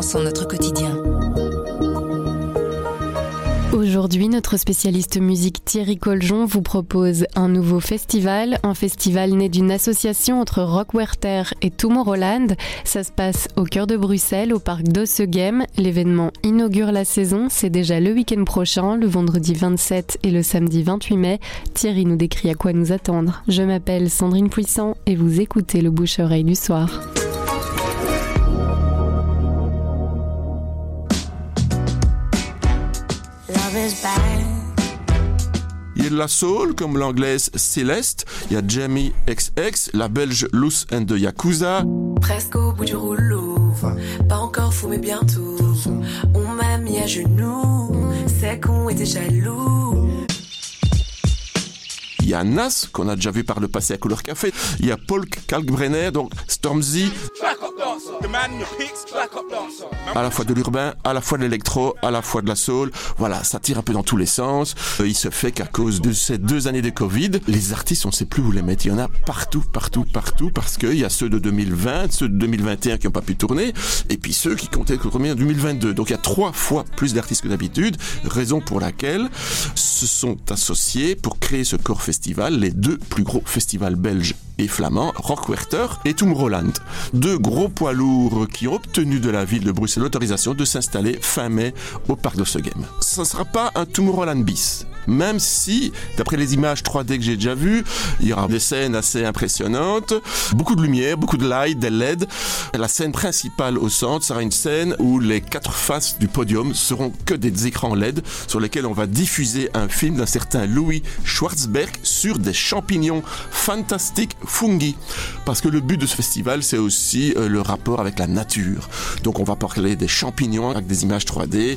notre quotidien. Aujourd'hui, notre spécialiste musique Thierry Coljon vous propose un nouveau festival, un festival né d'une association entre Rock Werther et Tomorrowland. Ça se passe au cœur de Bruxelles, au parc d'Ossegem. L'événement inaugure la saison, c'est déjà le week-end prochain, le vendredi 27 et le samedi 28 mai. Thierry nous décrit à quoi nous attendre. Je m'appelle Sandrine Puissant et vous écoutez le bouche-oreille du soir. Il y a de la soul, comme l'anglaise Céleste. Il y a Jamie XX, la belge Loose and the Yakuza. Presque au bout du rouleau. Pas encore fou, mais bientôt. On m'a mis à genoux. C'est qu'on était jaloux. Il y a Nas, qu'on a déjà vu par le passé à Couleur Café. Il y a Paul Kalkbrenner, donc Stormzy. À la fois de l'urbain, à la fois de l'électro, à la fois de la soul. Voilà, ça tire un peu dans tous les sens. Euh, il se fait qu'à cause de ces deux années de Covid, les artistes, on ne sait plus où les mettre. Il y en a partout, partout, partout, parce qu'il y a ceux de 2020, ceux de 2021 qui n'ont pas pu tourner, et puis ceux qui comptaient tourner en 2022. Donc il y a trois fois plus d'artistes que d'habitude, raison pour laquelle se sont associés pour créer ce corps festival, les deux plus gros festivals belges et flamands, Rockwerter et Tomorrowland. Deux gros poids lourds qui ont obtenu de la ville de Bruxelles l'autorisation de s'installer fin mai au parc de Sogem. Ce ne sera pas un Tomorrowland bis, même si, d'après les images 3D que j'ai déjà vues, il y aura des scènes assez impressionnantes, beaucoup de lumière, beaucoup de light, des LED. La scène principale au centre sera une scène où les quatre faces du podium seront que des écrans LED sur lesquels on va diffuser un film d'un certain Louis Schwarzberg sur des champignons fantastiques fungi. Parce que le but de ce festival, c'est aussi euh, le rapport avec la nature. Donc on va parler des champignons avec des images 3D.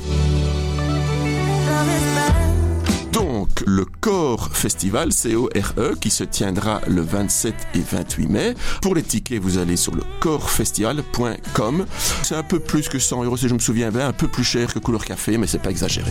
Donc, le Core Festival, C-O-R-E, qui se tiendra le 27 et 28 mai. Pour les tickets, vous allez sur le corefestival.com. C'est un peu plus que 100 euros, si je me souviens bien, un peu plus cher que Couleur Café, mais c'est pas exagéré.